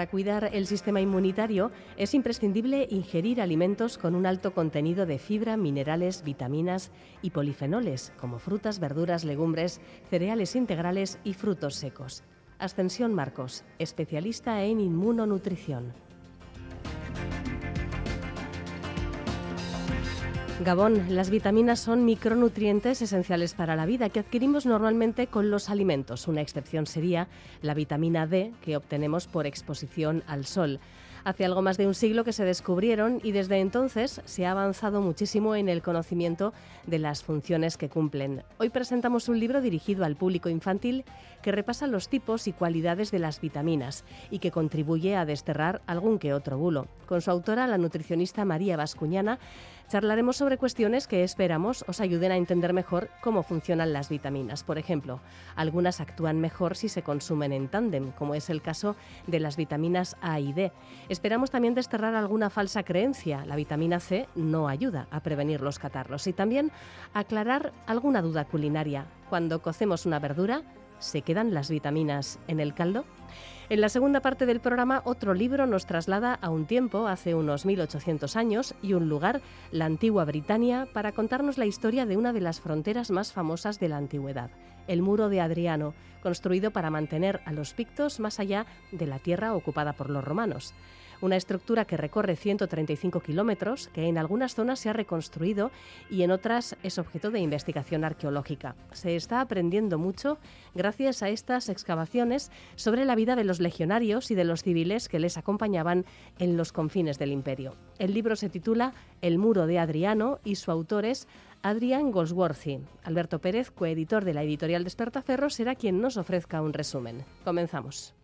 Para cuidar el sistema inmunitario es imprescindible ingerir alimentos con un alto contenido de fibra, minerales, vitaminas y polifenoles, como frutas, verduras, legumbres, cereales integrales y frutos secos. Ascensión Marcos, especialista en inmunonutrición. Gabón, las vitaminas son micronutrientes esenciales para la vida que adquirimos normalmente con los alimentos. Una excepción sería la vitamina D que obtenemos por exposición al sol. Hace algo más de un siglo que se descubrieron y desde entonces se ha avanzado muchísimo en el conocimiento de las funciones que cumplen. Hoy presentamos un libro dirigido al público infantil que repasa los tipos y cualidades de las vitaminas y que contribuye a desterrar algún que otro bulo. Con su autora, la nutricionista María Vascuñana, charlaremos sobre cuestiones que esperamos os ayuden a entender mejor cómo funcionan las vitaminas. Por ejemplo, algunas actúan mejor si se consumen en tándem, como es el caso de las vitaminas A y D. Esperamos también desterrar alguna falsa creencia. La vitamina C no ayuda a prevenir los catarros y también aclarar alguna duda culinaria. Cuando cocemos una verdura, ¿se quedan las vitaminas en el caldo? En la segunda parte del programa, otro libro nos traslada a un tiempo, hace unos 1800 años, y un lugar, la antigua Britania, para contarnos la historia de una de las fronteras más famosas de la antigüedad, el muro de Adriano, construido para mantener a los pictos más allá de la tierra ocupada por los romanos una estructura que recorre 135 kilómetros, que en algunas zonas se ha reconstruido y en otras es objeto de investigación arqueológica. Se está aprendiendo mucho gracias a estas excavaciones sobre la vida de los legionarios y de los civiles que les acompañaban en los confines del imperio. El libro se titula El muro de Adriano y su autor es Adrián Goldsworthy. Alberto Pérez, coeditor de la editorial Despertaferro, será quien nos ofrezca un resumen. Comenzamos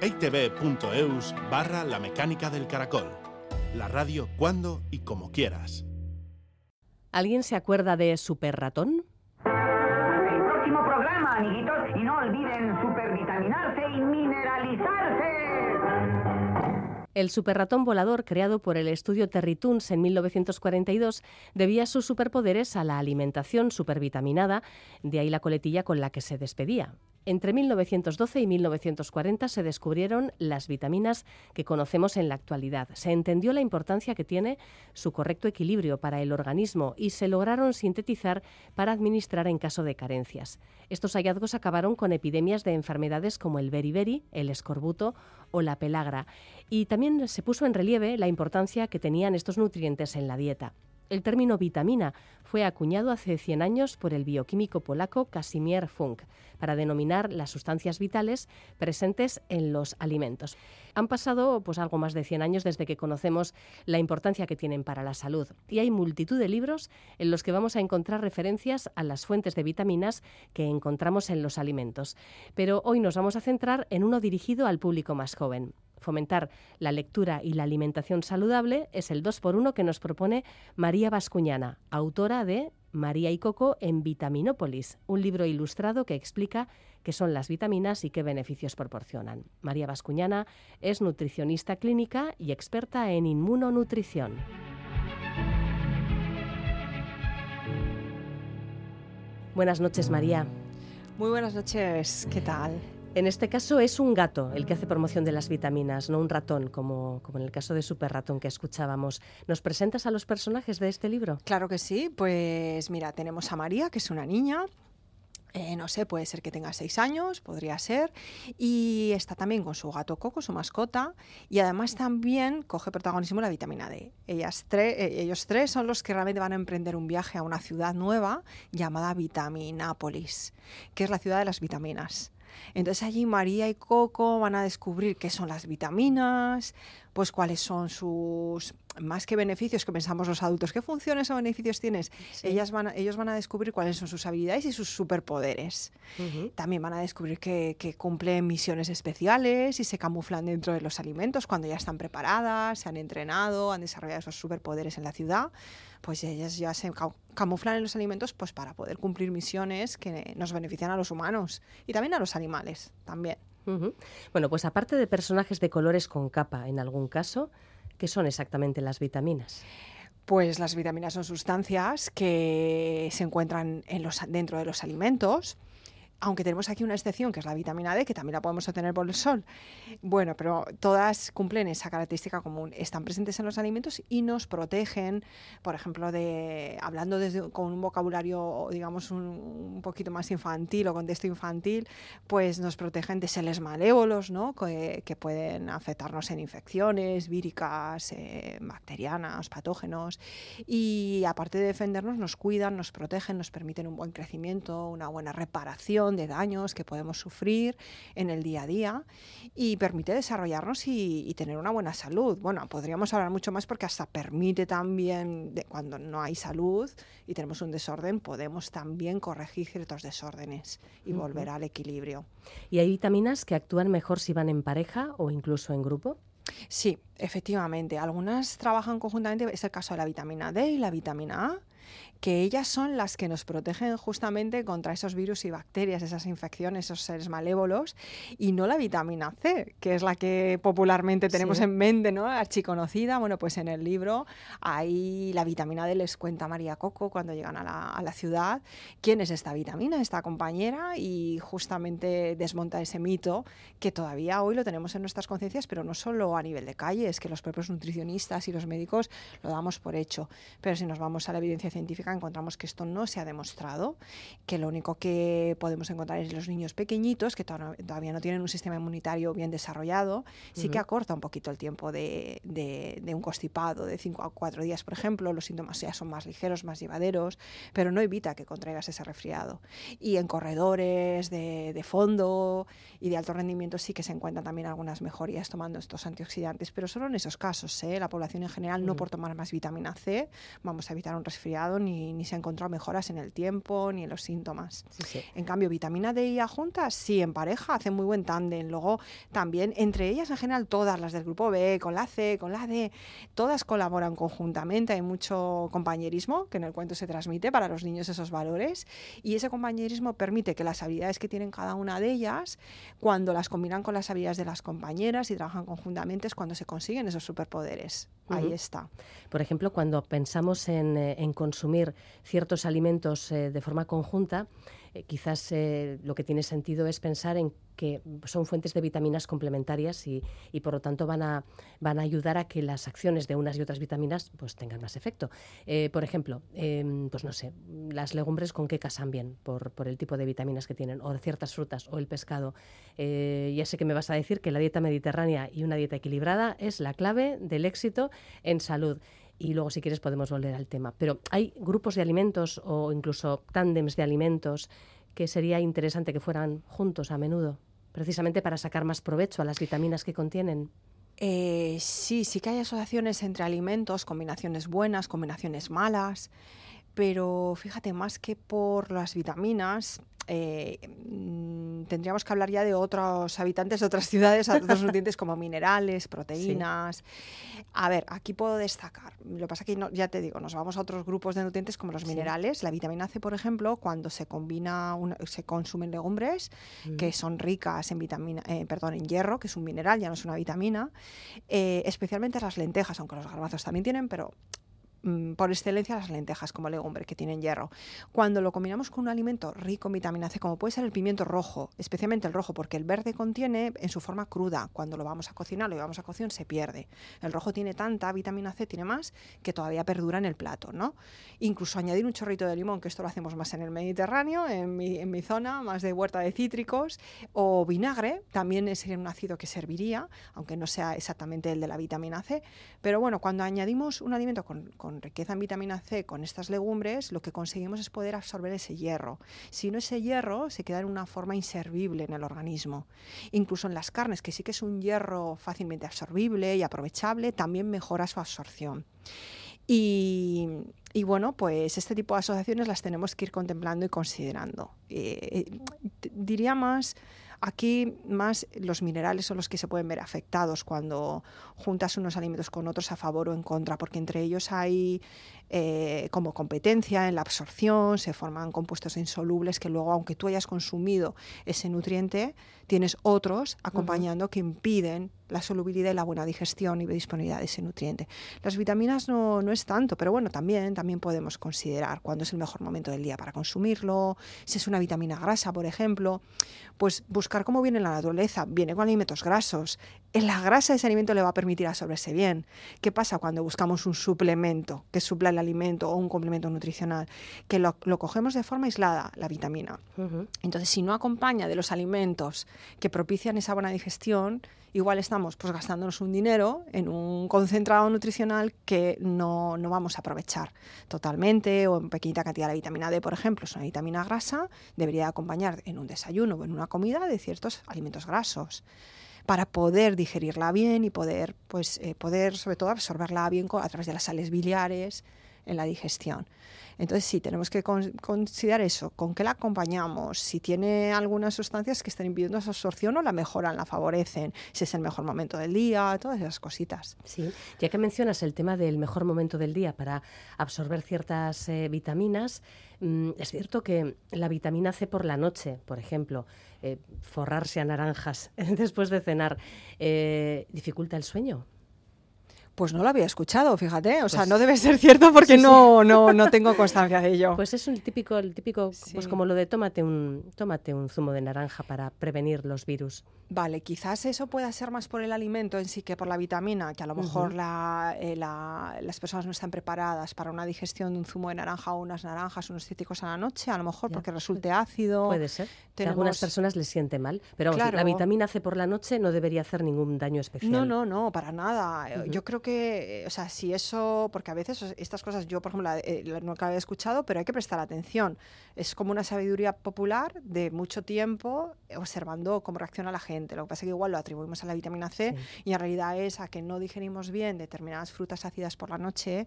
eitv.eus barra la mecánica del caracol. La radio cuando y como quieras. ¿Alguien se acuerda de Super Ratón? El próximo programa, amiguitos, y no olviden supervitaminarse y mineralizarse. El superratón volador, creado por el estudio Territoons en 1942, debía sus superpoderes a la alimentación supervitaminada, de ahí la coletilla con la que se despedía. Entre 1912 y 1940 se descubrieron las vitaminas que conocemos en la actualidad. Se entendió la importancia que tiene su correcto equilibrio para el organismo y se lograron sintetizar para administrar en caso de carencias. Estos hallazgos acabaron con epidemias de enfermedades como el beriberi, el escorbuto o la pelagra. Y también se puso en relieve la importancia que tenían estos nutrientes en la dieta. El término vitamina fue acuñado hace 100 años por el bioquímico polaco Casimir Funk para denominar las sustancias vitales presentes en los alimentos. Han pasado pues algo más de 100 años desde que conocemos la importancia que tienen para la salud y hay multitud de libros en los que vamos a encontrar referencias a las fuentes de vitaminas que encontramos en los alimentos. Pero hoy nos vamos a centrar en uno dirigido al público más joven fomentar la lectura y la alimentación saludable es el 2 por 1 que nos propone María Vascuñana, autora de María y Coco en Vitaminópolis, un libro ilustrado que explica qué son las vitaminas y qué beneficios proporcionan. María Vascuñana es nutricionista clínica y experta en inmunonutrición. Buenas noches, María. Muy buenas noches, ¿qué tal? En este caso es un gato el que hace promoción de las vitaminas, no un ratón, como, como en el caso de Super Ratón que escuchábamos. ¿Nos presentas a los personajes de este libro? Claro que sí. Pues mira, tenemos a María, que es una niña, eh, no sé, puede ser que tenga seis años, podría ser, y está también con su gato Coco, su mascota, y además también coge protagonismo la vitamina D. Ellas eh, ellos tres son los que realmente van a emprender un viaje a una ciudad nueva llamada Vitaminápolis, que es la ciudad de las vitaminas. Entonces allí María y Coco van a descubrir qué son las vitaminas, pues cuáles son sus más que beneficios que pensamos los adultos, ¿qué funciones o beneficios tienes? Ellas van ellos van a descubrir cuáles son sus habilidades y sus superpoderes. También van a descubrir que, que, cumplen misiones especiales y se camuflan dentro de los alimentos cuando ya están preparadas, se han entrenado, han desarrollado esos superpoderes en la ciudad pues ellas ya se camuflan en los alimentos pues para poder cumplir misiones que nos benefician a los humanos y también a los animales también. Bueno, pues aparte de personajes de colores con capa en algún caso, ¿qué son exactamente las vitaminas? Pues las vitaminas son sustancias que se encuentran en los, dentro de los alimentos aunque tenemos aquí una excepción, que es la vitamina D, que también la podemos obtener por el sol. Bueno, pero todas cumplen esa característica común. Están presentes en los alimentos y nos protegen, por ejemplo, de hablando desde, con un vocabulario, digamos, un, poquito más infantil o contexto infantil, pues nos protegen de seres malévolos, ¿no? Que, pueden afectarnos en infecciones víricas, eh, bacterianas, patógenos. Y aparte de defendernos, nos cuidan, nos protegen, nos permiten un buen crecimiento, una buena reparación de daños que podemos sufrir en el día a día y permite desarrollarnos y, tener una buena salud. Bueno, podríamos hablar mucho más porque hasta permite también, de, cuando no hay salud y tenemos un desorden, podemos también corregir ciertos desórdenes y volver al equilibrio. ¿Y hay vitaminas que actúan mejor si van en pareja o incluso en grupo? Sí, efectivamente. Algunas trabajan conjuntamente, es el caso de la vitamina D y la vitamina A que ellas son las que nos protegen justamente contra esos virus y bacterias, esas infecciones, esos seres malévolos, y no la vitamina C, que es la que popularmente tenemos en mente, ¿no? Archiconocida. Bueno, pues en el libro hay la vitamina D, les cuenta María Coco cuando llegan a la, a la ciudad quién es esta vitamina, esta compañera, y justamente desmonta ese mito que todavía hoy lo tenemos en nuestras conciencias, pero no solo a nivel de calle, es que los propios nutricionistas y los médicos lo damos por hecho. Pero si nos vamos a la evidencia científica, encontramos que esto no se ha demostrado, que lo único que podemos encontrar es los niños pequeñitos, que todavía no tienen un sistema inmunitario bien desarrollado, sí que acorta un poquito el tiempo de, un constipado de 5 a 4 días, por ejemplo, los síntomas ya son más ligeros, más llevaderos, pero no evita que contraigas ese resfriado. Y en corredores de, fondo y de alto rendimiento sí que se encuentran también algunas mejorías tomando estos antioxidantes, pero solo en esos casos. ¿eh? La población en general no por tomar más vitamina C vamos a evitar un resfriado ni ni, se han encontrado mejoras en el tiempo ni en los síntomas. En cambio, vitamina D y A juntas, sí, en pareja hacen muy buen tándem. Luego también, entre ellas en general, todas las del grupo B, con la C, con la D, todas colaboran conjuntamente. Hay mucho compañerismo que en el cuento se transmite para los niños esos valores y ese compañerismo permite que las habilidades que tienen cada una de ellas, cuando las combinan con las habilidades de las compañeras y trabajan conjuntamente, es cuando se consiguen esos superpoderes. Ahí está. Por ejemplo, cuando pensamos en, eh, en consumir ciertos alimentos eh, de forma conjunta, eh, quizás eh, lo que tiene sentido es pensar en que son fuentes de vitaminas complementarias y, por lo tanto van a, van a ayudar a que las acciones de unas y otras vitaminas pues tengan más efecto. por ejemplo, em, pues no sé, las legumbres con qué casan bien por, por, el tipo de vitaminas que tienen, o ciertas frutas, o el pescado. ya sé que me vas a decir que la dieta mediterránea y una dieta equilibrada es la clave del éxito en salud y luego si quieres podemos volver al tema. Pero hay grupos de alimentos o incluso tándems de alimentos que sería interesante que fueran juntos a menudo, precisamente para sacar más provecho a las vitaminas que contienen. Eh, sí, sí que hay asociaciones entre alimentos, combinaciones buenas, combinaciones malas, pero fíjate, más que por las vitaminas, eh, mm, tendríamos que hablar ya de otros habitantes de otras ciudades, otros nutrientes como minerales, proteínas. A ver, aquí puedo destacar. Lo que pasa es que ya te digo, nos vamos a otros grupos de nutrientes como los minerales. La vitamina C, por ejemplo, cuando se combina, se consumen legumbres que mm. son ricas en vitamina, eh, perdón, en hierro, que es un mineral, ya no es una vitamina. Eh, especialmente las lentejas, aunque los garbanzos también tienen, pero por excelencia las lentejas como legumbre que tienen hierro. Cuando lo combinamos con un alimento rico en vitamina C, como puede ser el pimiento rojo, especialmente el rojo, porque el verde contiene en su forma cruda, cuando lo vamos a cocinar, lo llevamos a cocción, se pierde. El rojo tiene tanta vitamina C, tiene más, que todavía perdura en el plato, ¿no? Incluso añadir un chorrito de limón, que esto lo hacemos más en el Mediterráneo, en mi, en mi zona, más de huerta de cítricos, o vinagre, también es un ácido que serviría, aunque no sea exactamente el de la vitamina C. Pero bueno, cuando añadimos un alimento con riqueza en vitamina C, con estas legumbres, lo que conseguimos es poder absorber ese hierro. Si no, ese hierro se queda en una forma inservible en el organismo. Incluso en las carnes, que sí que es un hierro fácilmente absorbible y aprovechable, también mejora su absorción. Y, bueno, pues este tipo de asociaciones las tenemos que ir contemplando y considerando. Eh, eh, diría más Aquí más los minerales son los que se pueden ver afectados cuando juntas unos alimentos con otros a favor o en contra, porque entre ellos hay eh, como competencia en la absorción, se forman compuestos insolubles que luego, aunque tú hayas consumido ese nutriente, tienes otros acompañando que impiden la solubilidad y la buena digestión y disponibilidad de ese nutriente. Las vitaminas no, no, es tanto, pero bueno, también, también podemos considerar cuándo es el mejor momento del día para consumirlo, si es una vitamina grasa, por ejemplo, pues buscar cómo viene la naturaleza, viene con alimentos grasos, la grasa de ese alimento le va a permitir absorberse bien. ¿Qué pasa cuando buscamos un suplemento que supla el alimento o un complemento nutricional? Que lo, cogemos de forma aislada, la vitamina. Entonces, si no acompaña de los alimentos que propician esa buena digestión, igual estamos pues, gastándonos un dinero en un concentrado nutricional que no, no vamos a aprovechar totalmente o en pequeñita cantidad. La vitamina D, por ejemplo, es una vitamina grasa, debería acompañar en un desayuno o en una comida de ciertos alimentos grasos para poder digerirla bien y poder, pues, eh, poder sobre todo absorberla bien a través de las sales biliares en la digestión. Entonces sí, tenemos que considerar eso, con qué la acompañamos, si tiene algunas sustancias que están impidiendo esa absorción o la mejoran, la favorecen, si es el mejor momento del día, todas esas cositas. Sí, ya que mencionas el tema del mejor momento del día para absorber ciertas eh, vitaminas, mm, es cierto que la vitamina C por la noche, por ejemplo, eh, forrarse a naranjas después de cenar, eh, dificulta el sueño. Pues no lo había escuchado, fíjate. O sea, pues no debe ser cierto porque no, no, no tengo constancia de ello. Pues es un típico, el típico, pues como lo de tómate un, tómate un zumo de naranja para prevenir los virus. Vale, quizás eso pueda ser más por el alimento en sí que por la vitamina, que a lo mejor eh, las personas no están preparadas para una digestión de un zumo de naranja o unas naranjas, unos cítricos a la noche, a lo mejor porque resulte ácido. Puede ser. A algunas personas les siente mal, pero la vitamina C por la noche no debería hacer ningún daño especial. No, no, no, para nada. Yo creo que, o sea, si eso, porque a veces estas cosas yo, por ejemplo, eh, nunca había escuchado, pero hay que prestar atención. Es como una sabiduría popular de mucho tiempo observando cómo reacciona la gente. Lo que pasa es que igual lo atribuimos a la vitamina C y en realidad es a que no digerimos bien determinadas frutas ácidas por la noche,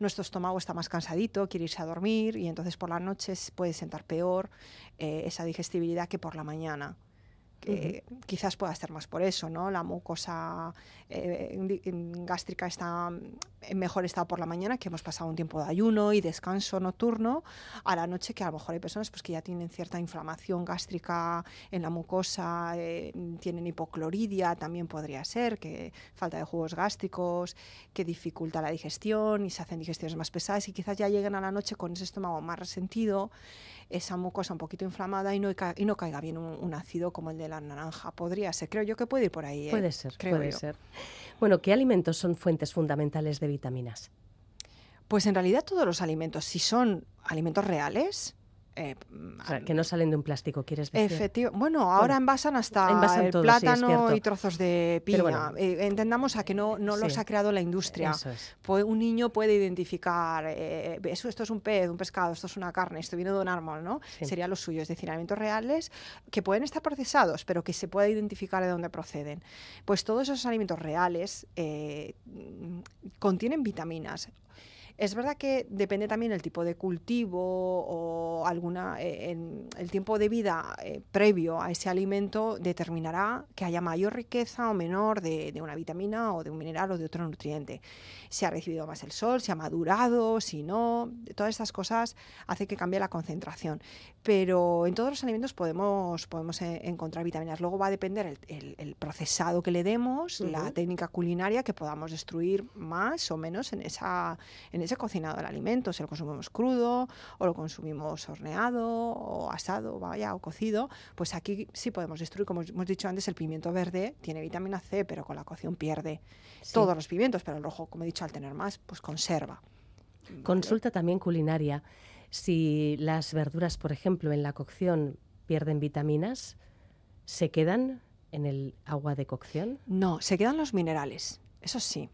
nuestro estómago está más cansadito, quiere irse a dormir y entonces por la noche puede sentar peor eh, esa digestibilidad que por la mañana quizás pueda ser más por eso, ¿no? La mucosa eh, gástrica está en mejor estado por la mañana, que hemos pasado un tiempo de ayuno y descanso nocturno, a la noche que a lo mejor hay personas pues, que ya tienen cierta inflamación gástrica en la mucosa, eh, tienen hipocloridia, también podría ser, que falta de jugos gástricos, que dificulta la digestión y se hacen digestiones más pesadas y quizás ya lleguen a la noche con ese estómago más resentido esa mucosa un poquito inflamada y no, y no caiga bien un, ácido como el de la naranja. Podría ser, creo yo que puede ir por ahí. ¿eh? Puede ser, puede ser. Bueno, ¿qué alimentos son fuentes fundamentales de vitaminas? Pues en realidad todos los alimentos, si son alimentos reales, eh, que no salen de un plástico, ¿quieres decir? Efectivo. Bueno, ahora envasan hasta el plátano y trozos de piña. Eh, entendamos a que no, no los ha creado la industria. un niño puede identificar, eh, eso, esto es un pez, un pescado, esto es una carne, esto viene de un árbol, ¿no? Sería lo suyo, es decir, alimentos reales que pueden estar procesados, pero que se puede identificar de dónde proceden. Pues todos esos alimentos reales contienen vitaminas. Es verdad que depende también el tipo de cultivo o alguna eh, el tiempo de vida eh, previo a ese alimento determinará que haya mayor riqueza o menor de, una vitamina o de un mineral o de otro nutriente. Si ha recibido más el sol, si ha madurado, si no, todas estas cosas hacen que cambie la concentración. Pero en todos los alimentos podemos, podemos eh, encontrar vitaminas. Luego va a depender el, procesado que le demos, la técnica culinaria que podamos destruir más o menos en esa ese cocinado el alimento, si lo consumimos crudo o lo consumimos horneado o asado, vaya, o cocido, pues aquí sí podemos destruir, como hemos dicho antes, el pimiento verde tiene vitamina C, pero con la cocción pierde todos los pimientos, pero el rojo, como he dicho, al tener más, pues conserva. Consulta también culinaria. Si las verduras, por ejemplo, en la cocción pierden vitaminas, ¿se quedan en el agua de cocción? No, se quedan los minerales, eso sí.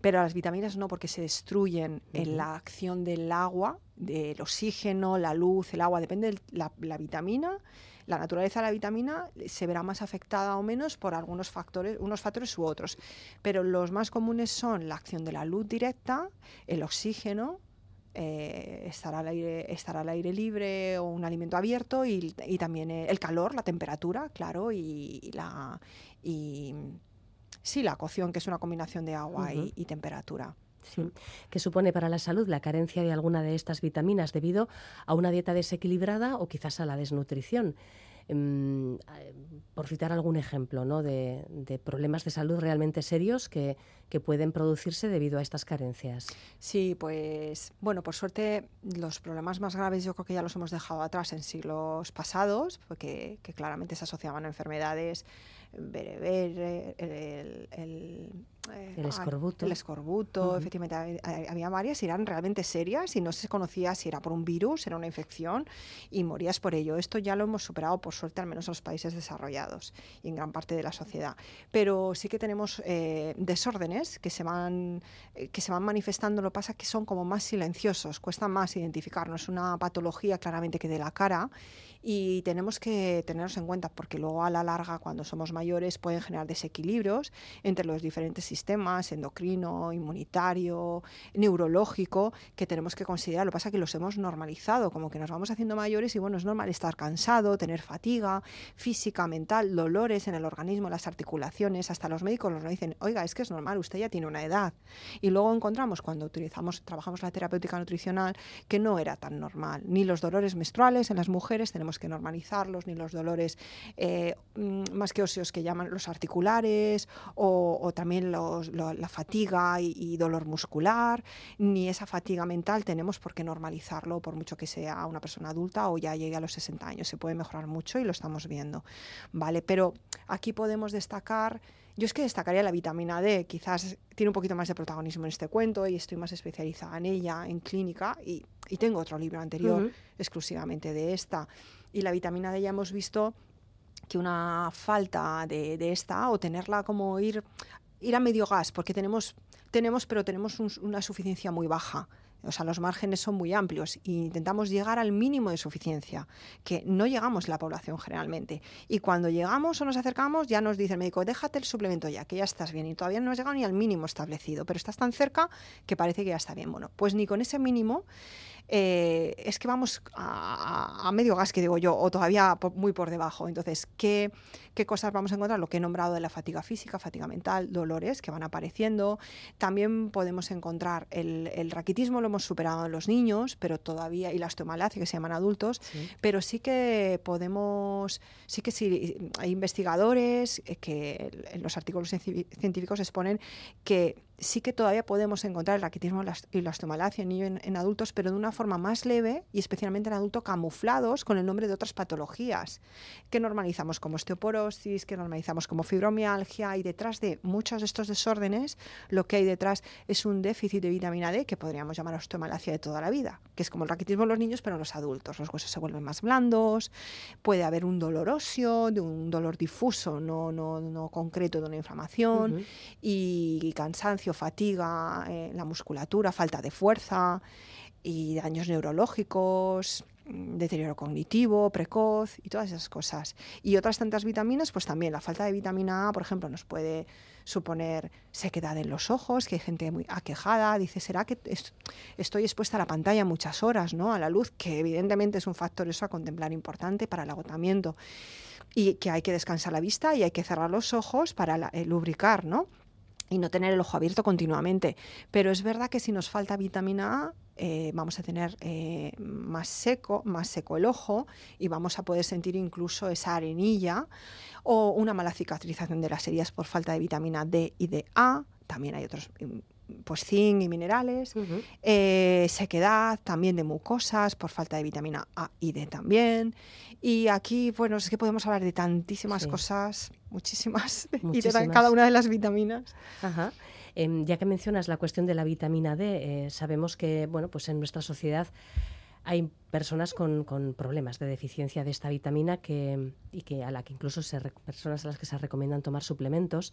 Pero las vitaminas no, porque se destruyen en la acción del agua, del oxígeno, la luz, el agua, depende de la, la vitamina la naturaleza de la vitamina se verá más afectada o menos por algunos factores, unos factores u otros. Pero los más comunes son la acción de la luz directa, el oxígeno, eh, estar, al aire, estar al aire libre o un alimento abierto y, también el calor, la temperatura, claro, y, la y sí, la cocción, que es una combinación de agua y, temperatura. Sí, que supone para la salud la carencia de alguna de estas vitaminas debido a una dieta desequilibrada o quizás a la desnutrición. Em, por citar algún ejemplo ¿no? de, problemas de salud realmente serios que, que, pueden producirse debido a estas carencias. Sí, pues bueno, por suerte los problemas más graves yo creo que ya los hemos dejado atrás en siglos pasados, porque que claramente se asociaban a enfermedades bereber, el, el, eh, el escorbuto. El escorbuto, efectivamente, había varias y eran realmente serias y no se conocía si era por un virus, era una infección y morías por ello. Esto ya lo hemos superado, por suerte, al menos en los países desarrollados y en gran parte de la sociedad. Pero sí que tenemos eh, desórdenes que se, van, eh, que se van manifestando, lo que pasa es que son como más silenciosos, cuesta más identificarnos. Una patología claramente que de la cara y tenemos que tenerlos en cuenta porque luego a la larga cuando somos mayores pueden generar desequilibrios entre los diferentes sistemas endocrino, inmunitario, neurológico que tenemos que considerar. Lo que pasa es que los hemos normalizado, como que nos vamos haciendo mayores y bueno, es normal estar cansado, tener fatiga física, mental, dolores en el organismo, las articulaciones, hasta los médicos nos dicen, oiga, es que es normal, usted ya tiene una edad. Y luego encontramos cuando utilizamos, trabajamos la terapéutica nutricional que no era tan normal, ni los dolores menstruales en las mujeres tenemos que normalizarlos, ni los dolores eh, mm, más que óseos que llaman los articulares, o, también la fatiga y, dolor muscular, ni esa fatiga mental tenemos por qué normalizarlo, por mucho que sea una persona adulta o ya llegue a los 60 años. Se puede mejorar mucho y lo estamos viendo. ¿vale? Pero aquí podemos destacar yo es que destacaría la vitamina D, quizás tiene un poquito más de protagonismo en este cuento y estoy más especializada en ella, en clínica, y, tengo otro libro anterior exclusivamente de esta. Y la vitamina D ya hemos visto que una falta de, esta o tenerla como ir, ir a medio gas, porque tenemos, tenemos pero tenemos una suficiencia muy baja o sea, los márgenes son muy amplios e intentamos llegar al mínimo de suficiencia, que no llegamos la población generalmente. Y cuando llegamos o nos acercamos, ya nos dice el médico, déjate el suplemento ya, que ya estás bien. Y todavía no has llegado ni al mínimo establecido, pero estás tan cerca que parece que ya está bien. Bueno, pues ni con ese mínimo eh, es que vamos a, medio gas, que digo yo, o todavía muy por debajo. Entonces, ¿qué, ¿qué, cosas vamos a encontrar? Lo que he nombrado de la fatiga física, fatiga mental, dolores que van apareciendo. También podemos encontrar el, raquitismo, lo hemos superado en los niños, pero todavía, y la osteomalacia, que se llaman adultos, pero sí que podemos, sí que sí, hay investigadores eh, que en los artículos científicos exponen que sí que todavía podemos encontrar el raquitismo y la osteomalacia en niños en, adultos, pero de una forma más leve y especialmente en adultos camuflados con el nombre de otras patologías que normalizamos como osteoporosis, que normalizamos como fibromialgia y detrás de muchos de estos desórdenes lo que hay detrás es un déficit de vitamina D que podríamos llamar osteomalacia de toda la vida, que es como el raquitismo en los niños pero en los adultos. Los huesos se vuelven más blandos, puede haber un dolor óseo, de un dolor difuso, no, no, no concreto de una inflamación y cansancio fatiga, eh, la musculatura, falta de fuerza y daños neurológicos, mm, deterioro cognitivo, precoz y todas esas cosas. Y otras tantas vitaminas, pues también la falta de vitamina A, por ejemplo, nos puede suponer sequedad en los ojos, que hay gente muy aquejada, dice, ¿será que estoy expuesta a la pantalla muchas horas, ¿no? a la luz, que evidentemente es un factor eso a contemplar importante para el agotamiento y que hay que descansar la vista y hay que cerrar los ojos para eh, lubricar, ¿no? Y no tener el ojo abierto continuamente. Pero es verdad que si nos falta vitamina A, eh, vamos a tener eh, más seco, más seco el ojo y vamos a poder sentir incluso esa arenilla o una mala cicatrización de las heridas por falta de vitamina D y de A. También hay otros mm, pues zinc y minerales, eh, sequedad también de mucosas por falta de vitamina A y D también. Y aquí, bueno, es que podemos hablar de tantísimas cosas, muchísimas, y de cada una de las vitaminas. Em, ya que mencionas la cuestión de la vitamina D, eh, sabemos que, bueno, pues en nuestra sociedad hay personas con, problemas de deficiencia de esta vitamina que, y que a la que incluso se, personas a las que se recomiendan tomar suplementos.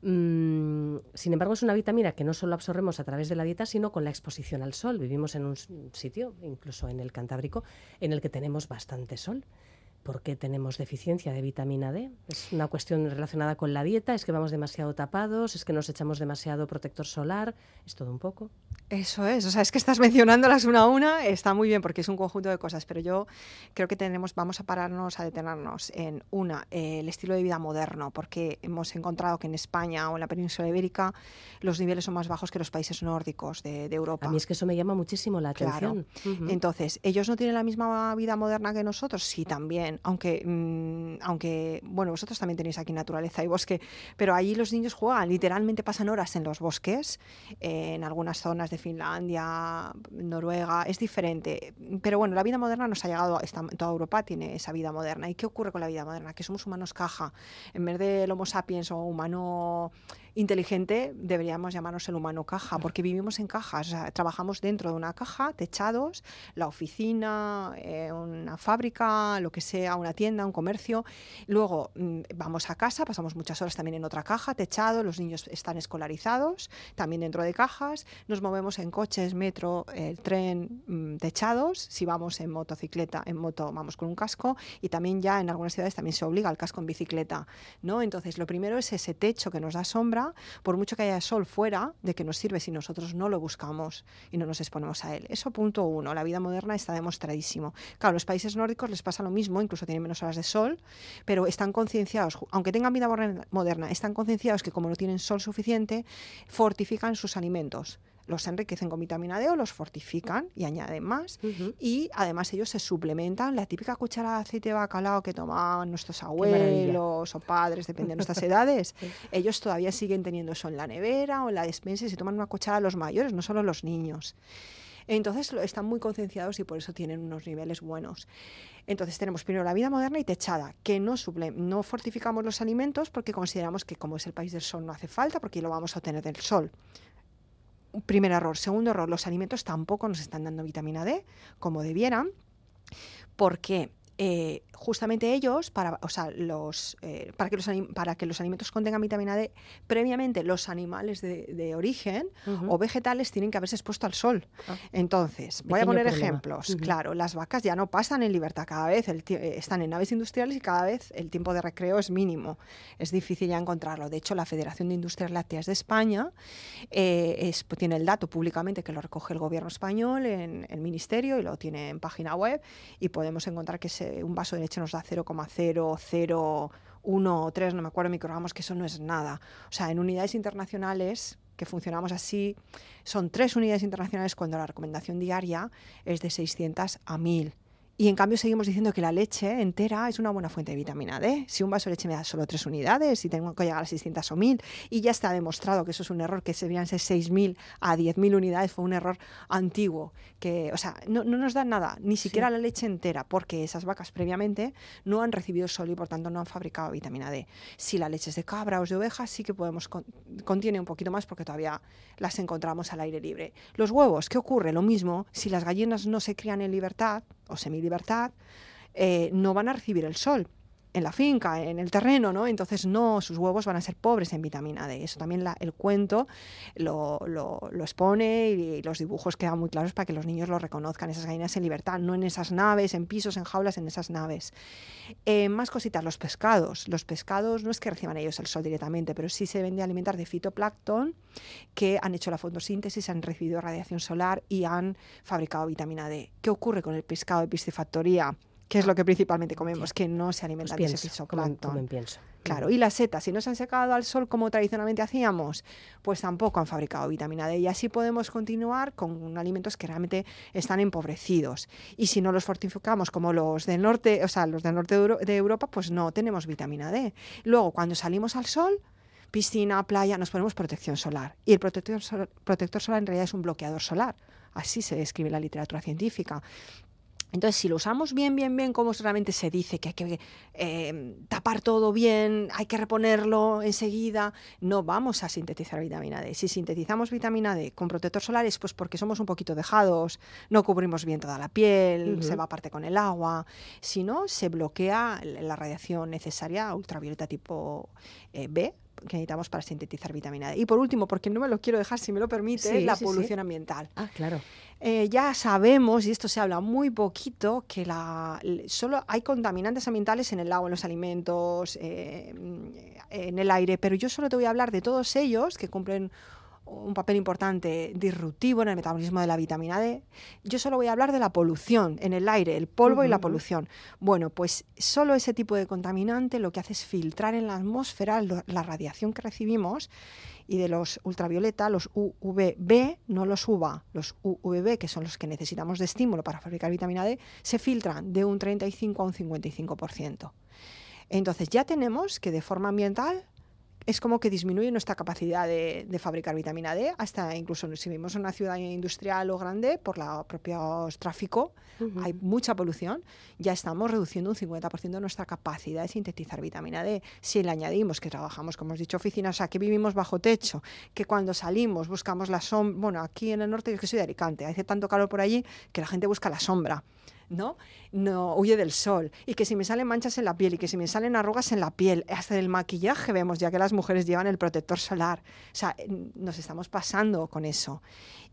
Mm, sin embargo, es una vitamina que no solo absorbemos a través de la dieta, sino con la exposición al sol. Vivimos en un sitio, incluso en el Cantábrico, en el que tenemos bastante sol. ¿Por qué tenemos deficiencia de vitamina D? ¿Es una cuestión relacionada con la dieta? ¿Es que vamos demasiado tapados? ¿Es que nos echamos demasiado protector solar? ¿Es todo un poco? Eso es, o sea, es que estás mencionándolas una a una, está muy bien porque es un conjunto de cosas, pero yo creo que tenemos, vamos a pararnos, a detenernos en una, eh, el estilo de vida moderno, porque hemos encontrado que en España o en la península ibérica los niveles son más bajos que los países nórdicos de, Europa. A mí es que eso me llama muchísimo la atención. Entonces, ¿ellos no tienen la misma vida moderna que nosotros? Sí, también, aunque, mm, aunque, bueno, vosotros también tenéis aquí naturaleza y bosque, pero allí los niños juegan, literalmente pasan horas en los bosques, en algunas zonas de Finlandia, Noruega, es diferente. Pero bueno, la vida moderna nos ha llegado, esta, toda Europa tiene esa vida moderna. ¿Y qué ocurre con la vida moderna? Que somos humanos caja. En vez del Homo sapiens o humano inteligente deberíamos llamarnos el humano caja, porque vivimos en cajas, trabajamos dentro de una caja, techados, la oficina, eh, una fábrica, lo que sea, una tienda, un comercio. Luego mm, vamos a casa, pasamos muchas horas también en otra caja, techado, los niños están escolarizados, también dentro de cajas, nos movemos en coches, metro, el tren, mm, techados, si vamos en motocicleta, en moto vamos con un casco y también ya en algunas ciudades también se obliga al casco en bicicleta, ¿no? Entonces, lo primero es ese techo que nos da sombra, por mucho que haya sol fuera, de que nos sirve si nosotros no lo buscamos y no nos exponemos a él. Eso punto uno, la vida moderna está demostradísimo. Claro, los países nórdicos les pasa lo mismo, incluso tienen menos horas de sol, pero están concienciados, aunque tengan vida moderna, están concienciados que como no tienen sol suficiente, fortifican sus alimentos los enriquecen con vitamina D o los fortifican y añaden más. Y además ellos se suplementan la típica cuchara de aceite de bacalao que tomaban nuestros abuelos o padres, depende de nuestras edades. Ellos todavía siguen teniendo eso en la nevera o en la despensa y se toman una cuchara los mayores, no solo los niños. Entonces están muy concienciados y por eso tienen unos niveles buenos. Entonces tenemos primero la vida moderna y techada, que no, suple no fortificamos los alimentos porque consideramos que como es el país del sol no hace falta porque lo vamos a obtener del sol primer error. Segundo error, los alimentos tampoco nos están dando vitamina D como debieran. porque eh, justamente ellos, para, o sea, los, eh, para, que los, para que los alimentos contengan vitamina D, previamente los animales de, origen o vegetales tienen que haberse expuesto al sol. Ah. Entonces, voy a poner ejemplos. Claro, las vacas ya no pasan en libertad cada vez, el eh, están en naves industriales y cada vez el tiempo de recreo es mínimo. Es difícil ya encontrarlo. De hecho, la Federación de Industrias Lácteas de España eh, tiene el dato públicamente que lo recoge el gobierno español en el ministerio y lo tiene en página web y podemos encontrar que un vaso de nos da 0,001 o 3, no me acuerdo, microgramos, que eso no es nada. O sea, en unidades internacionales que funcionamos así, son tres unidades internacionales cuando la recomendación diaria es de 600 a 1000. Y en cambio seguimos diciendo que la leche entera es una buena fuente de vitamina D. Si un vaso de leche me da solo tres unidades y tengo que llegar a 600 o 1000, y ya está demostrado que eso es un error, que se deberían ser 6.000 a 10.000 unidades, fue un error antiguo. Que, o sea, no, nos da nada, ni siquiera la leche entera, porque esas vacas previamente no han recibido sol y por tanto no han fabricado vitamina D. Si la leche es de cabra o de oveja, sí que podemos, contiene un poquito más porque todavía las encontramos al aire libre. Los huevos, ¿qué ocurre? Lo mismo, si las gallinas no se crían en libertad, o semilibertad, eh, no van a recibir el sol en la finca, en el terreno, ¿no? Entonces no, sus huevos van a ser pobres en vitamina D. Eso también el cuento lo, expone y, los dibujos quedan muy claros para que los niños lo reconozcan, esas gallinas en libertad, no en esas naves, en pisos, en jaulas, en esas naves. Eh, más cositas, los pescados. Los pescados no es que reciban ellos el sol directamente, pero sí se ven de alimentar de fitoplancton que han hecho la fotosíntesis, han recibido radiación solar y han fabricado vitamina D. ¿Qué ocurre con el pescado de piscifactoría? Que es lo que principalmente comemos, que no se alimenta pues de ese fitoplancton. pienso. Claro, y las setas, si no se han secado al sol como tradicionalmente hacíamos, pues tampoco han fabricado vitamina D. Y así podemos continuar con alimentos que realmente están empobrecidos. Y si no los fortificamos como los del norte, o sea, los del norte de Europa, pues no tenemos vitamina D. Luego, cuando salimos al sol, piscina, playa, nos ponemos protección solar. Y el protector, protector solar en realidad es un bloqueador solar. Así se describe la literatura científica. Entonces, si lo usamos bien, bien, bien, como realmente se dice que hay que eh, tapar todo bien, hay que reponerlo enseguida, no vamos a sintetizar vitamina D. Si sintetizamos vitamina D con protector solar es pues porque somos un poquito dejados, no cubrimos bien toda la piel, se va aparte con el agua. Si no, se bloquea la radiación necesaria ultravioleta tipo eh, B, que necesitamos para sintetizar vitamina D. Y por último, porque no me lo quiero dejar, si me lo permite, Sí, la sí, sí. polución ambiental. Ah, claro. Eh, ya sabemos, y esto se habla muy poquito, que la, solo hay contaminantes ambientales en el agua, en los alimentos, eh, en el aire, pero yo solo te voy a hablar de todos ellos que cumplen un papel importante disruptivo en el metabolismo de la vitamina D. Yo solo voy a hablar de la polución en el aire, el polvo y la polución. Bueno, pues solo ese tipo de contaminante lo que hace es filtrar en la atmósfera lo- la radiación que recibimos y de los ultravioleta, los UVB, no los UVA, los UVB, que son los que necesitamos de estímulo para fabricar vitamina D, se filtran de un 35 a un 55%. Entonces ya tenemos que de forma ambiental es como que disminuye nuestra capacidad de, de fabricar vitamina D, hasta incluso si vivimos en una ciudad industrial o grande, por el propio tráfico, hay mucha polución, ya estamos reduciendo un 50% de nuestra capacidad de sintetizar vitamina D. Si le añadimos que trabajamos, como hemos dicho, oficinas, o sea, que vivimos bajo techo, que cuando salimos buscamos la sombra, bueno, aquí en el norte, yo que soy de Alicante, hace tanto calor por allí que la gente busca la sombra. ¿No? No huye del sol. Y que si me salen manchas en la piel y que si me salen arrugas en la piel, hasta el maquillaje vemos ya que las mujeres llevan el protector solar. O sea, n- nos estamos pasando con eso.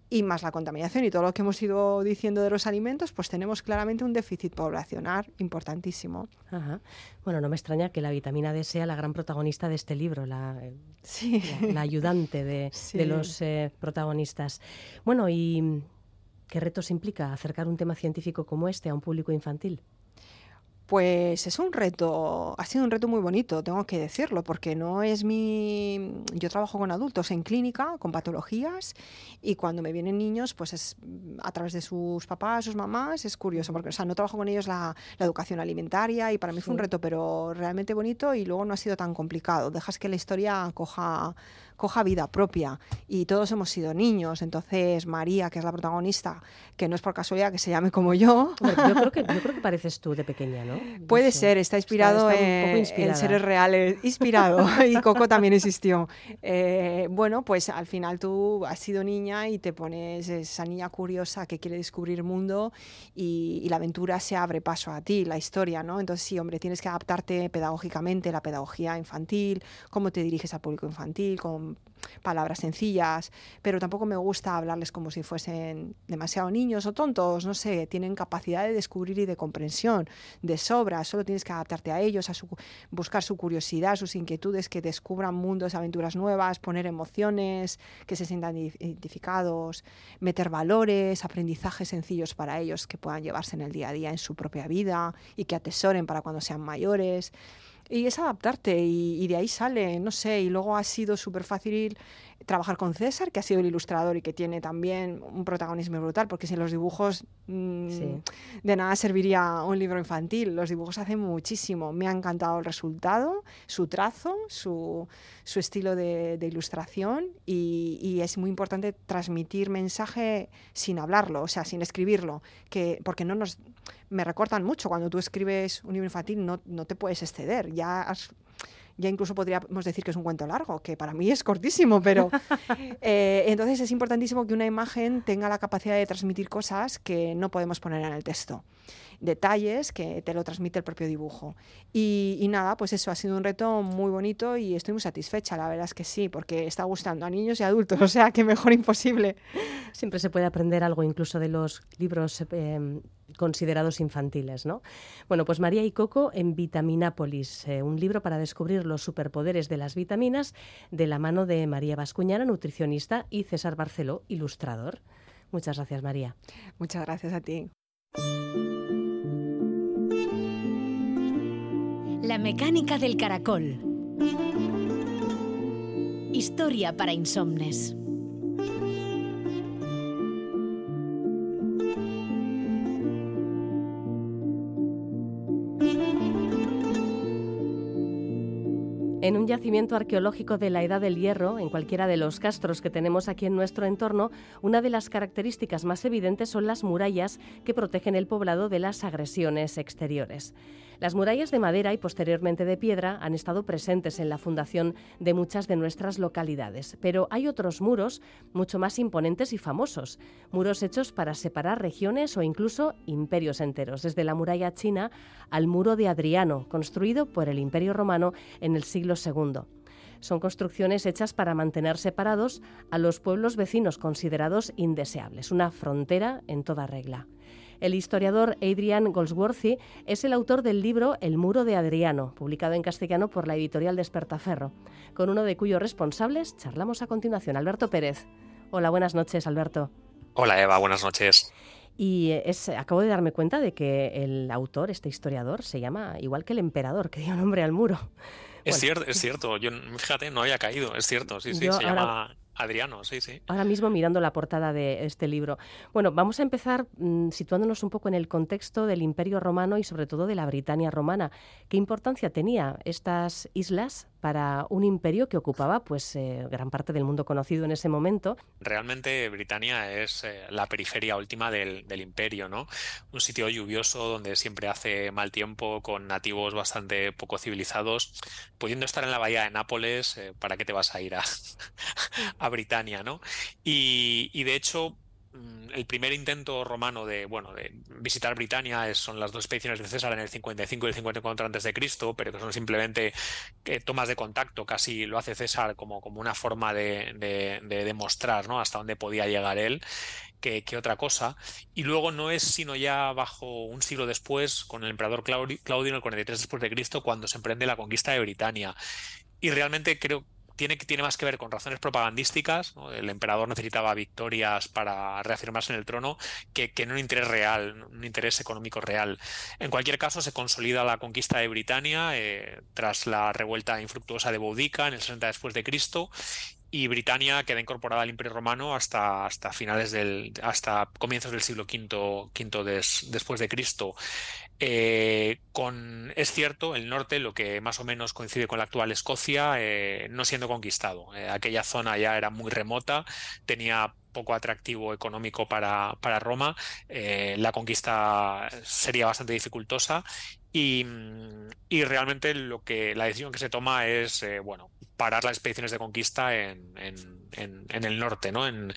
Y más la contaminación y todo lo que hemos ido diciendo de los alimentos, pues tenemos claramente un déficit poblacional importantísimo. Ajá. Bueno, no me extraña que la vitamina D sea la gran protagonista de este libro, la, eh, Sí. la- la ayudante de, Sí. de los eh, protagonistas. Bueno, ¿y qué retos implica acercar un tema científico como este a un público infantil? Pues es un reto, ha sido un reto muy bonito, tengo que decirlo, porque no es mi... Yo trabajo con adultos en clínica, con patologías, y cuando me vienen niños, pues es a través de sus papás, sus mamás, es curioso, porque o sea, no trabajo con ellos la, la educación alimentaria y para mí fue un reto, pero realmente bonito y luego no ha sido tan complicado. Dejas que la historia coja, coja vida propia y todos hemos sido niños, entonces María, que es la protagonista, que no es por casualidad que se llame como yo, Bueno, yo, creo que, yo creo que pareces tú de pequeña, ¿no? Puede ser, está inspirado está un en, seres reales, inspirado, y Coco también existió. Eh, bueno, pues al final tú has sido niña y te pones esa niña curiosa que quiere descubrir mundo y, y la aventura se abre paso a ti, la historia, ¿no? Entonces sí, hombre, tienes que adaptarte pedagógicamente, la pedagogía infantil, cómo te diriges al público infantil, con palabras sencillas, pero tampoco me gusta hablarles como si fuesen demasiado niños o tontos, no sé, tienen capacidad de descubrir y de comprensión de sobra, solo tienes que adaptarte a ellos, a buscar su curiosidad, sus inquietudes, que descubran mundos, aventuras nuevas, poner emociones, que se sientan identificados, meter valores, aprendizajes sencillos para ellos que puedan llevarse en el día a día, en su propia vida y que atesoren para cuando sean mayores. Y es adaptarte y, y de ahí sale, no sé, y luego ha sido súper fácil trabajar con César, que ha sido el ilustrador y que tiene también un protagonismo brutal, porque sin los dibujos mm, Sí. de nada serviría un libro infantil. Los dibujos hacen muchísimo. Me ha encantado el resultado, su trazo, su, su estilo de, de ilustración y, y es muy importante transmitir mensaje sin hablarlo, o sea, sin escribirlo, que, porque no nos... Me recortan mucho cuando tú escribes un libro infantil, no, no te puedes exceder. Ya has- ya incluso podríamos decir que es un cuento largo, que para mí es cortísimo, pero eh, entonces es importantísimo que una imagen tenga la capacidad de transmitir cosas que no podemos poner en el texto. Detalles que te lo transmite el propio dibujo. Y, y nada, pues eso ha sido un reto muy bonito y estoy muy satisfecha, la verdad es que sí, porque está gustando a niños y adultos, o sea que mejor imposible. Siempre se puede aprender algo incluso de los libros eh, considerados infantiles, ¿no? Bueno, pues María y Coco en Vitaminápolis, eh, un libro para descubrir los superpoderes de las vitaminas de la mano de María Vascuñana, nutricionista, y César Barceló, ilustrador. Muchas gracias, María. Muchas gracias a ti. La mecánica del caracol. Historia para insomnes. En un yacimiento arqueológico de la Edad del Hierro, en cualquiera de los castros que tenemos aquí en nuestro entorno, una de las características más evidentes son las murallas que protegen el poblado de las agresiones exteriores. Las murallas de madera y posteriormente de piedra han estado presentes en la fundación de muchas de nuestras localidades, pero hay otros muros mucho más imponentes y famosos, muros hechos para separar regiones o incluso imperios enteros, desde la muralla china al muro de Adriano, construido por el Imperio Romano en el siglo II. Son construcciones hechas para mantener separados a los pueblos vecinos considerados indeseables, una frontera en toda regla. El historiador Adrian Goldsworthy es el autor del libro El muro de Adriano, publicado en castellano por la editorial Despertaferro, con uno de cuyos responsables charlamos a continuación, Alberto Pérez. Hola, buenas noches, Alberto. Hola, Eva, buenas noches. Y es, acabo de darme cuenta de que el autor, este historiador, se llama igual que el emperador, que dio nombre al muro. Es cierto, es cierto. Yo, fíjate, no había caído. Es cierto, sí, sí. se llama Adriano, sí, sí. Ahora mismo mirando la portada de este libro. Bueno, vamos a empezar mm, situándonos un poco en el contexto del Imperio Romano y sobre todo de la Britania romana. ¿Qué importancia tenía estas islas para un imperio que ocupaba pues eh, gran parte del mundo conocido en ese momento. Realmente Britania es eh, la periferia última del, imperio, ¿no? Un sitio lluvioso donde siempre hace mal tiempo, con nativos bastante poco civilizados, pudiendo estar en la bahía de Nápoles, eh, ¿para qué te vas a ir a, Britania, ¿no? Y, de hecho Mm, el primer intento romano de, bueno, de visitar Britania son las dos expediciones de César en el 55 y el 54 antes de Cristo, pero que son simplemente eh, tomas de contacto, casi lo hace César como, como una forma de, demostrar ¿no? hasta dónde podía llegar él. Que, otra cosa. Y luego no es sino ya bajo un siglo después, con el emperador Claudio, Claudio en el 43 después de Cristo, cuando se emprende la conquista de Britania. Y realmente creo tiene, tiene más que ver con razones propagandísticas. El emperador necesitaba victorias para reafirmarse en el trono que, que, no un interés real, un interés económico real. En cualquier caso, se consolida la conquista de Britania eh, tras la revuelta infructuosa de Boudica en el 60 después de Cristo y Britania queda incorporada al Imperio Romano hasta, hasta finales del hasta comienzos del siglo V, después de Cristo. Eh, con, es cierto, el norte, lo que más o menos coincide con la actual Escocia, eh, no siendo conquistado. Eh, aquella zona ya era muy remota, tenía poco atractivo económico para, Roma, la conquista sería bastante dificultosa y, y, realmente lo que la decisión que se toma es bueno parar las expediciones de conquista en, el norte, ¿no? En,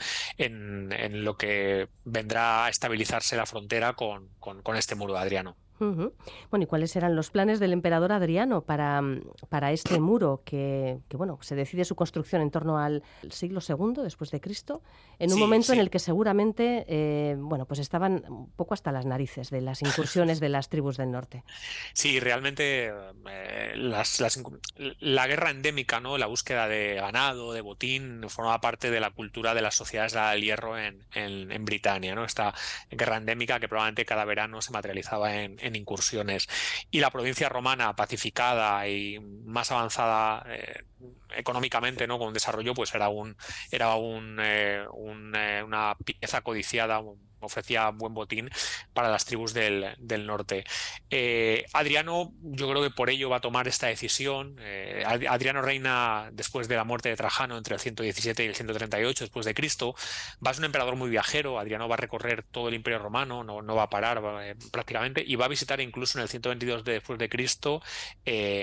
lo que vendrá a estabilizarse la frontera con, con, con este muro de Adriano. Bueno, ¿y cuáles eran los planes del emperador Adriano para, mm, para este muro que, que, bueno, se decide su construcción en torno al siglo II después de Cristo, en un momento en el que seguramente, eh, bueno, pues estaban un poco hasta las narices de las incursiones de las tribus del norte? Sí, realmente eh, las, la guerra endémica, ¿no? La búsqueda de ganado, de botín, formaba parte de la cultura de las sociedades del hierro en, en, en Britania, ¿no? Esta guerra endémica que probablemente cada verano se materializaba en en incursiones. Y la provincia romana pacificada y más avanzada eh, económicamente, ¿no? Con desarrollo, pues era un, era un, eh, eh, una pieza codiciada, ofrecía buen botín para las tribus del, del norte. Eh, Adriano, yo creo que por ello va a tomar esta decisión. Adriano reina después de la muerte de Trajano entre el 117 y el 138 después de Cristo. Va a ser un emperador muy viajero. Adriano va a recorrer todo el Imperio Romano, no, no va a parar prácticamente, y va a visitar incluso en el 122 después de Cristo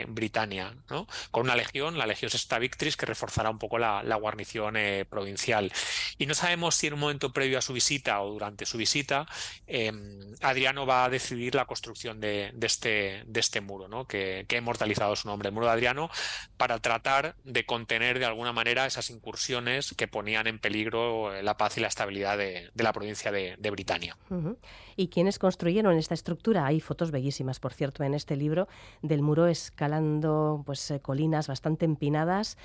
Britania, ¿no? con una legión, la Legión Sexta Victris, que reforzará un poco la, guarnición provincial. Y no sabemos si en un momento previo a su visita o durante su visita, em, Adriano va a decidir la construcción de, este, este muro, ¿no? que, ha inmortalizado su nombre, el muro de Adriano, para tratar de contener de alguna manera esas incursiones que ponían en peligro la paz y la estabilidad de, la provincia de, de Britania. ¿Y quiénes construyeron esta estructura? Hay fotos bellísimas, por cierto, en este libro del muro escalando pues, eh, colinas bastante empinadas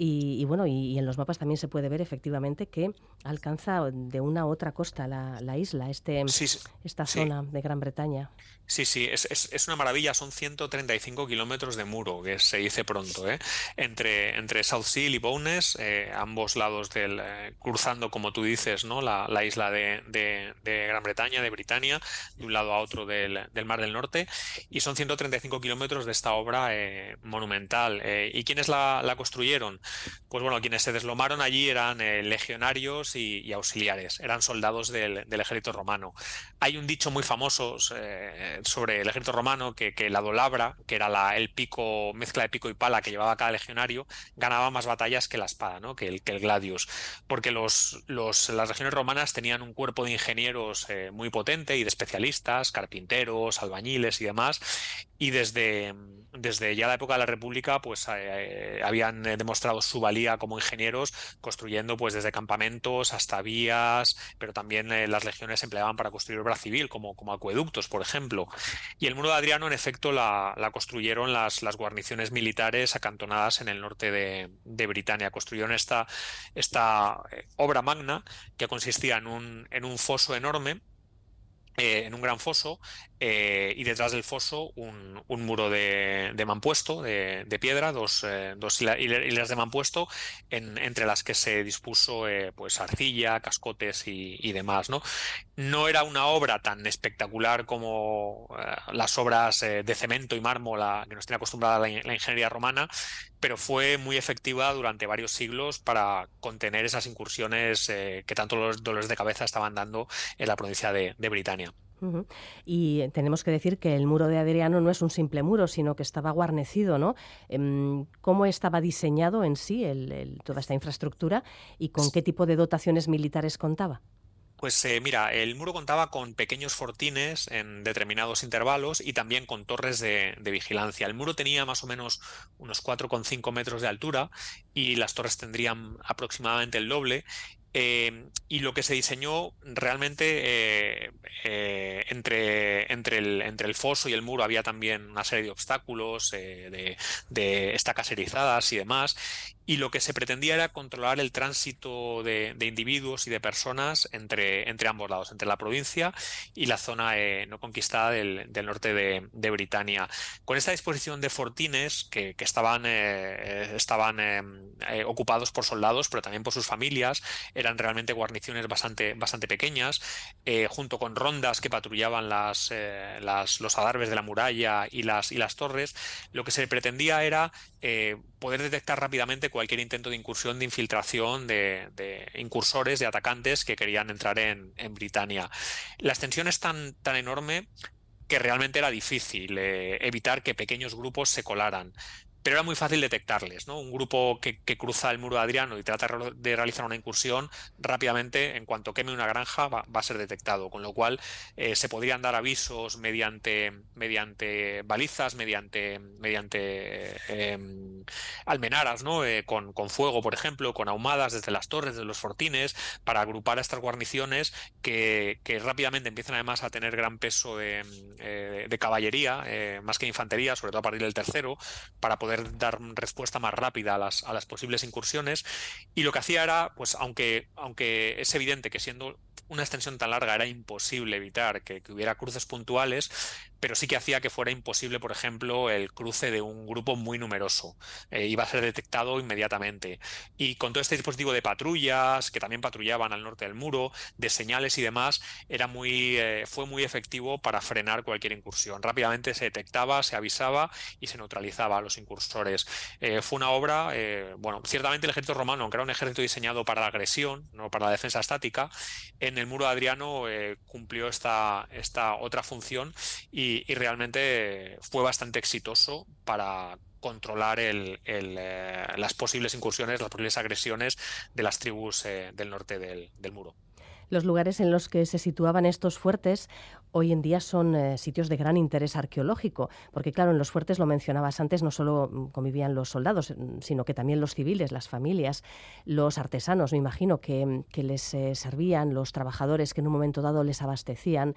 y, bueno, y, en los mapas también se puede ver efectivamente que alcanza de una u otra costa la, isla, este, esta zona de Gran Bretaña. Sí, sí, es, es, una maravilla. Son 135 kilómetros de muro, que se dice pronto, ¿eh? entre, entre South Sea y Bowness, eh, ambos lados del, eh, cruzando, como tú dices, ¿no? la, la isla de, de, Gran Bretaña, de Britania, de un lado a otro del, del Mar del Norte. Y son 135 kilómetros de esta obra monumental. ¿Y quiénes la, la construyeron? Pues bueno, quienes se deslomaron allí eran eh, legionarios y, auxiliares, eran soldados del, ejército romano. Hay un dicho muy famoso eh, sobre el ejército romano que, la dolabra, que era el pico, mezcla de pico y pala que llevaba cada legionario, ganaba más batallas que la espada, ¿no? que, el, que el gladius, porque los, los, las legiones romanas tenían un cuerpo de ingenieros muy potente y de especialistas, carpinteros, albañiles y demás, y desde, desde ya la época de la República pues eh, habían demostrado su valía como ingenieros construyendo pues desde campamentos hasta vías, pero también eh, las legiones se empleaban para construir obra civil como, como acueductos, por ejemplo. Y el muro de Adriano en efecto la, construyeron las, guarniciones militares acantonadas en el norte de, Britania. Construyeron esta, eh, obra magna que consistía en un foso enorme en un gran foso eh, y detrás del foso un, muro de, mampuesto, de, piedra, dos, eh, dos, hileras de mampuesto, en, entre las que se dispuso eh, pues arcilla, cascotes y, demás. ¿no? no era una obra tan espectacular como las obras de cemento y mármol que nos tiene acostumbrada la, ingeniería romana, pero fue muy efectiva durante varios siglos para contener esas incursiones que tanto los dolores de cabeza estaban dando en la provincia de, de Britania. Y tenemos que decir que el muro de Adriano no es un simple muro, sino que estaba guarnecido, ¿no? Em, ¿Cómo estaba diseñado en sí toda esta infraestructura y con qué tipo de dotaciones militares contaba? Pues eh, mira, el muro contaba con pequeños fortines en determinados intervalos y también con torres de, vigilancia. El muro tenía más o menos unos 4,5 metros de altura y las torres tendrían aproximadamente el doble Em, y lo que se diseñó realmente eh, eh, entre, entre, el, entre el foso y el muro había también una serie de obstáculos, eh, de, de, estacas erizadas y demás y lo que se pretendía era controlar el tránsito de, individuos y de personas entre, entre, ambos lados, entre la provincia y la zona eh, no conquistada del, norte de, Britania. Con esta disposición de fortines que, estaban, eh, estaban eh, ocupados por soldados, pero también por sus familias, eran realmente guarniciones bastante, bastante pequeñas, junto con rondas que patrullaban las, las, los adarves de la muralla y las, y las torres, lo que se pretendía era poder detectar rápidamente cualquier intento de incursión, de infiltración de, incursores, de atacantes que querían entrar en, en Britania. La extensión es tan, tan enorme que realmente era difícil eh, evitar que pequeños grupos se colaran pero era muy fácil detectarles. ¿no? Un grupo que, cruza el muro de Adriano y trata de realizar una incursión, rápidamente, en cuanto queme una granja, va, a ser detectado, con lo cual eh, se podrían dar avisos mediante, mediante balizas, mediante, mediante em, almenaras, ¿no? Eh, con, fuego, por ejemplo, con ahumadas desde las torres, de los fortines, para agrupar a estas guarniciones que, rápidamente empiezan además a tener gran peso de, eh, de caballería, más que infantería, sobre todo a partir del tercero, para poder dar respuesta más rápida a las, a las posibles incursiones. Y lo que hacía era, pues aunque, aunque es evidente que siendo una extensión tan larga era imposible evitar que, hubiera cruces puntuales, pero sí que hacía que fuera imposible, por ejemplo, el cruce de un grupo muy numeroso. Eh, iba a ser detectado inmediatamente. Y con todo este dispositivo de patrullas, que también patrullaban al norte del muro, de señales y demás, era muy, eh, fue muy efectivo para frenar cualquier incursión. Rápidamente se detectaba, se avisaba y se neutralizaba a los incursores. Eh, fue una obra, bueno, ciertamente el ejército romano, aunque era un ejército diseñado para la agresión, no para la defensa estática, en el muro de Adriano cumplió esta, esta otra función y y, realmente fue bastante exitoso para controlar eh, las posibles incursiones, las posibles agresiones de las tribus eh, del norte del, muro. Los lugares en los que se situaban estos fuertes hoy en día son eh, sitios de gran interés arqueológico, porque claro, en los fuertes, lo mencionabas antes, no solo mm, convivían los soldados, mm, sino que también los civiles, las familias, los artesanos, me imagino, que, mm, que les servían, los trabajadores que en un momento dado les abastecían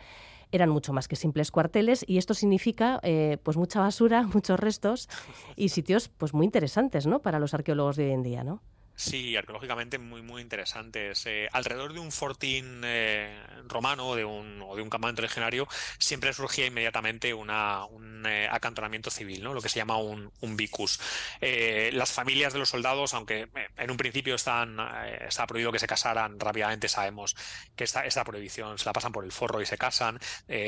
eran mucho más que simples cuarteles y esto significa eh, pues mucha basura, muchos restos y sitios pues muy interesantes ¿no? para los arqueólogos de hoy en día. ¿no? Sí, arqueológicamente muy, muy interesantes. Eh, alrededor de un fortín eh, romano de un, o de un campamento legionario siempre surgía inmediatamente una, un eh, acantonamiento civil, ¿no? lo que se llama un, un vicus. las familias de los soldados, aunque en un principio están, está prohibido que se casaran, rápidamente sabemos que esta, esta prohibición se la pasan por el forro y se casan.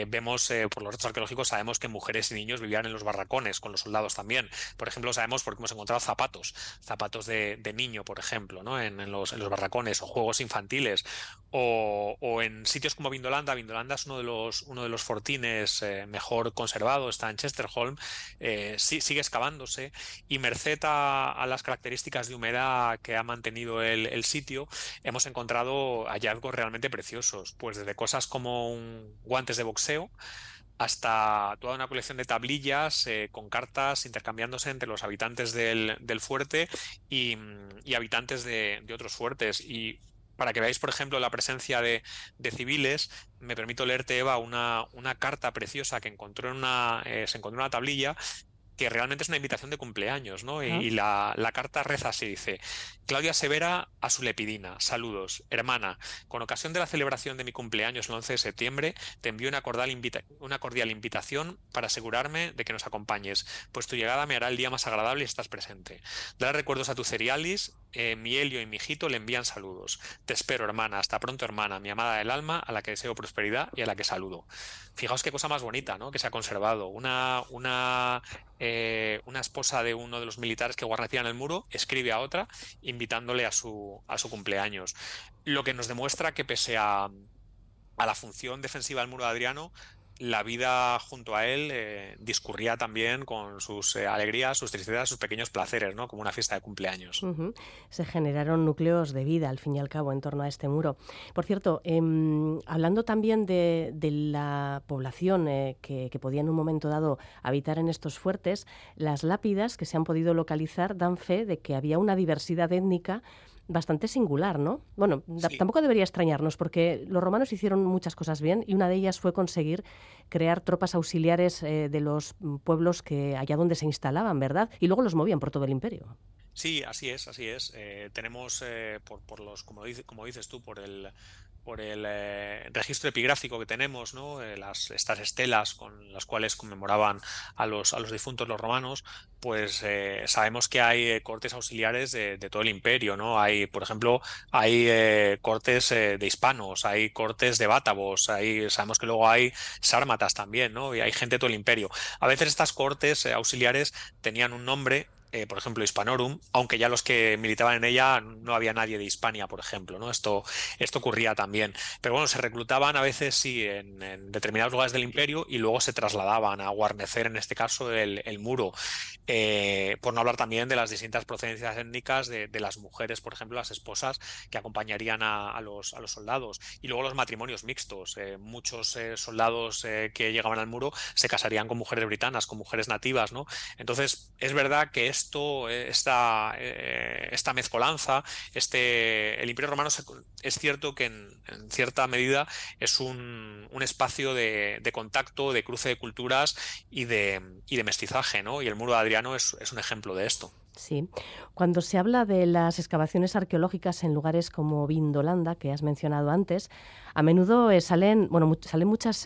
vemos por los restos arqueológicos, sabemos que mujeres y niños vivían en los barracones con los soldados también. Por ejemplo, sabemos porque hemos encontrado zapatos, zapatos de, de niño, ejemplo, ¿no? en, los, barracones o juegos infantiles o, en sitios como Vindolanda. Vindolanda es uno de los, uno de los fortines eh, mejor conservados, está en Chesterholm, eh, sigue excavándose y merced a, las características de humedad que ha mantenido el, sitio, hemos encontrado hallazgos realmente preciosos, pues desde cosas como guantes de boxeo, hasta toda una colección de tablillas eh, con cartas intercambiándose entre los habitantes del, fuerte y, habitantes de, otros fuertes. Y para que veáis, por ejemplo, la presencia de, civiles, me permito leerte, Eva, una, una carta preciosa que encontró en una, eh, se encontró en una tablilla que realmente es una invitación de cumpleaños, ¿no? Y, la, carta reza así, dice, Claudia Severa a su lepidina, saludos, hermana, con ocasión de la celebración de mi cumpleaños el 11 de septiembre, te envío una cordial, una cordial invitación para asegurarme de que nos acompañes, pues tu llegada me hará el día más agradable y estás presente. Dale recuerdos a tu Cerialis, eh, mi Helio y mi hijito le envían saludos. Te espero, hermana, hasta pronto, hermana, mi amada del alma, a la que deseo prosperidad y a la que saludo. Fijaos qué cosa más bonita, ¿no? Que se ha conservado. Una, una eh, una esposa de uno de los militares que guarnecían el muro escribe a otra invitándole a su, a su cumpleaños. Lo que nos demuestra que pese a, a la función defensiva del muro de Adriano, la vida junto a él eh, discurría también con sus eh, alegrías, sus tristezas, sus pequeños placeres, ¿no? como una fiesta de cumpleaños. Se generaron núcleos de vida, al fin y al cabo, en torno a este muro. Por cierto, em, hablando también de, la población eh, que, que, podía en un momento dado habitar en estos fuertes, las lápidas que se han podido localizar dan fe de que había una diversidad étnica bastante singular, ¿no? Bueno, tampoco debería extrañarnos porque los romanos hicieron muchas cosas bien y una de ellas fue conseguir crear tropas auxiliares eh, de los pueblos que allá donde se instalaban, ¿verdad? Y luego los movían por todo el imperio. Sí, así es, así es. Eh, tenemos eh, por, por, los, como, como dices tú, por el por el eh, registro epigráfico que tenemos, ¿no? Eh, las, estas estelas con las cuales conmemoraban a los, difuntos los romanos, pues eh, sabemos que hay cortes auxiliares de, todo el imperio, ¿no? Hay, por ejemplo, hay cortes de hispanos, hay cortes de bátavos, hay, sabemos que luego hay sármatas también, ¿no? Y hay gente de todo el imperio. A veces estas cortes auxiliares tenían un nombre eh, por ejemplo, Hispanorum, aunque ya los que militaban en ella no había nadie de Hispania, por ejemplo, ¿no? Esto, esto ocurría también. Pero bueno, se reclutaban a veces sí en, determinados lugares del imperio y luego se trasladaban a guarnecer, en este caso, el, muro. Eh, por no hablar también de las distintas procedencias étnicas de, las mujeres, por ejemplo, las esposas que acompañarían a, los, a los, soldados. Y luego los matrimonios mixtos. Eh, muchos soldados que llegaban al muro se casarían con mujeres britanas, con mujeres nativas, ¿no? Entonces, es verdad que es esto, eh, esta, eh, esta mezcolanza, este, el Imperio Romano es cierto que en, cierta medida es un, espacio de, contacto, de cruce de culturas y de, y de mestizaje, ¿no? Y el muro de Adriano es, un ejemplo de esto. Sí. Cuando se habla de las excavaciones arqueológicas en lugares como Vindolanda, que has mencionado antes, a menudo eh, salen, bueno, salen muchas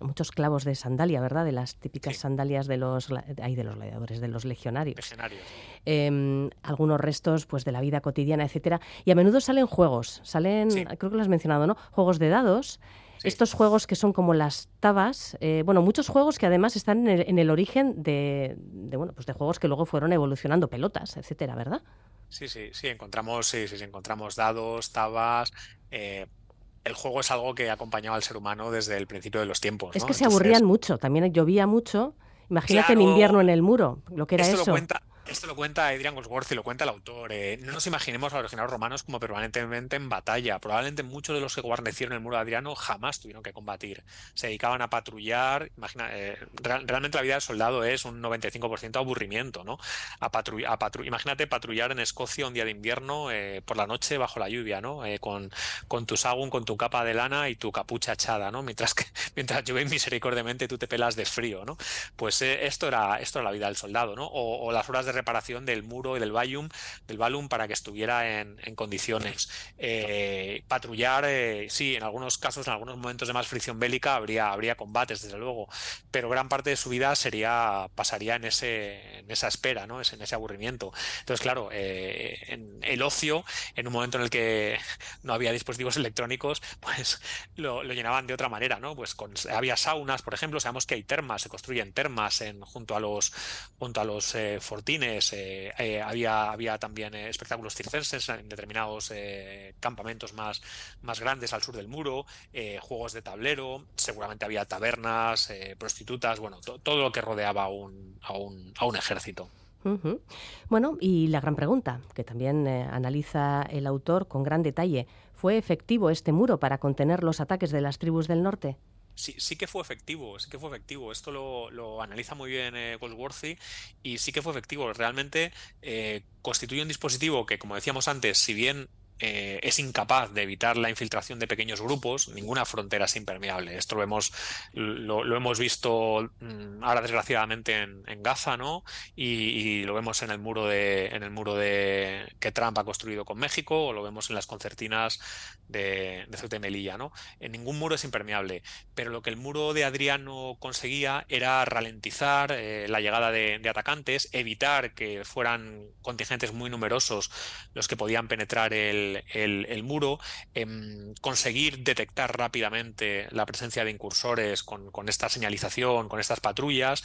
muchos clavos de sandalia, ¿verdad? De las típicas sandalias de los, hay de los gladiadores, de los legionarios. legionarios. Em, algunos restos pues, de la vida cotidiana, etcétera. Y a menudo salen juegos, salen, creo que lo has mencionado, ¿no? Juegos de dados. Estos juegos que son como las tabas, eh, bueno, muchos juegos que además están en el, origen de, bueno, pues de juegos que luego fueron evolucionando, pelotas, etcétera, ¿verdad? Sí, sí, sí, encontramos, sí, sí, encontramos dados, tabas, eh, el juego es algo que ha acompañado al ser humano desde el principio de los tiempos. Es que se aburrían mucho, también llovía mucho. Imagínate en invierno en el muro, lo que era eso. Esto lo cuenta Adrian Goldsworth y lo cuenta el autor. Eh, no nos imaginemos a los legionarios romanos como permanentemente en batalla. Probablemente muchos de los que guarnecieron el muro de Adriano jamás tuvieron que combatir. Se dedicaban a patrullar. Imagina, eh, realmente la vida del soldado es un 95% aburrimiento, ¿no? A imagínate patrullar en Escocia un día de invierno eh, por la noche bajo la lluvia, ¿no? con, con tu sagún, con tu capa de lana y tu capucha echada, ¿no? Mientras que mientras llueve misericordiamente tú te pelas de frío, ¿no? Pues esto era esto era la vida del soldado, ¿no? O, o las horas de reparación del muro y del Vallum, del Valum para que estuviera en, condiciones. Eh, patrullar, eh, sí, en algunos casos, en algunos momentos de más fricción bélica habría, habría combates, desde luego, pero gran parte de su vida sería, pasaría en, ese, en esa espera, ¿no? en ese aburrimiento. Entonces, claro, en el ocio, en un momento en el que no había dispositivos electrónicos, pues lo, llenaban de otra manera, ¿no? Pues con, había saunas, por ejemplo, sabemos que hay termas, se construyen termas en, junto a los, junto a los eh, eh, eh, había, había también espectáculos circenses en determinados campamentos más, más grandes al sur del muro, juegos de tablero, seguramente había tabernas, prostitutas, bueno, todo lo que rodeaba a un, a un, a un ejército. Bueno, y la gran pregunta, que también analiza el autor con gran detalle, ¿fue efectivo este muro para contener los ataques de las tribus del norte? Sí, sí que fue efectivo, sí que fue efectivo. Esto lo, analiza muy bien eh, y sí que fue efectivo. Realmente eh, constituye un dispositivo que, como decíamos antes, si bien eh, es incapaz de evitar la infiltración de pequeños grupos, ninguna frontera es impermeable. Esto lo hemos, lo, hemos visto mm, ahora desgraciadamente en, Gaza, ¿no? Y, lo vemos en el muro de, en el muro de que Trump ha construido con México, o lo vemos en las concertinas de, de Melilla, ¿no? En ningún muro es impermeable, pero lo que el muro de Adriano conseguía era ralentizar eh, la llegada de, atacantes, evitar que fueran contingentes muy numerosos los que podían penetrar el, el, muro, em, conseguir detectar rápidamente la presencia de incursores con, esta señalización, con estas patrullas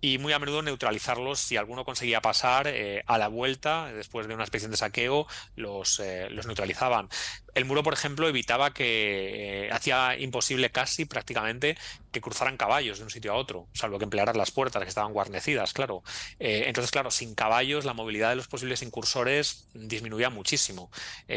y muy a menudo neutralizarlos si alguno conseguía pasar eh, a la vuelta después de una especie de saqueo los, eh, neutralizaban. El muro por ejemplo evitaba que eh, hacía imposible casi prácticamente que cruzaran caballos de un sitio a otro salvo que emplearan las puertas que estaban guarnecidas claro. Entonces claro sin caballos la movilidad de los posibles incursores disminuía muchísimo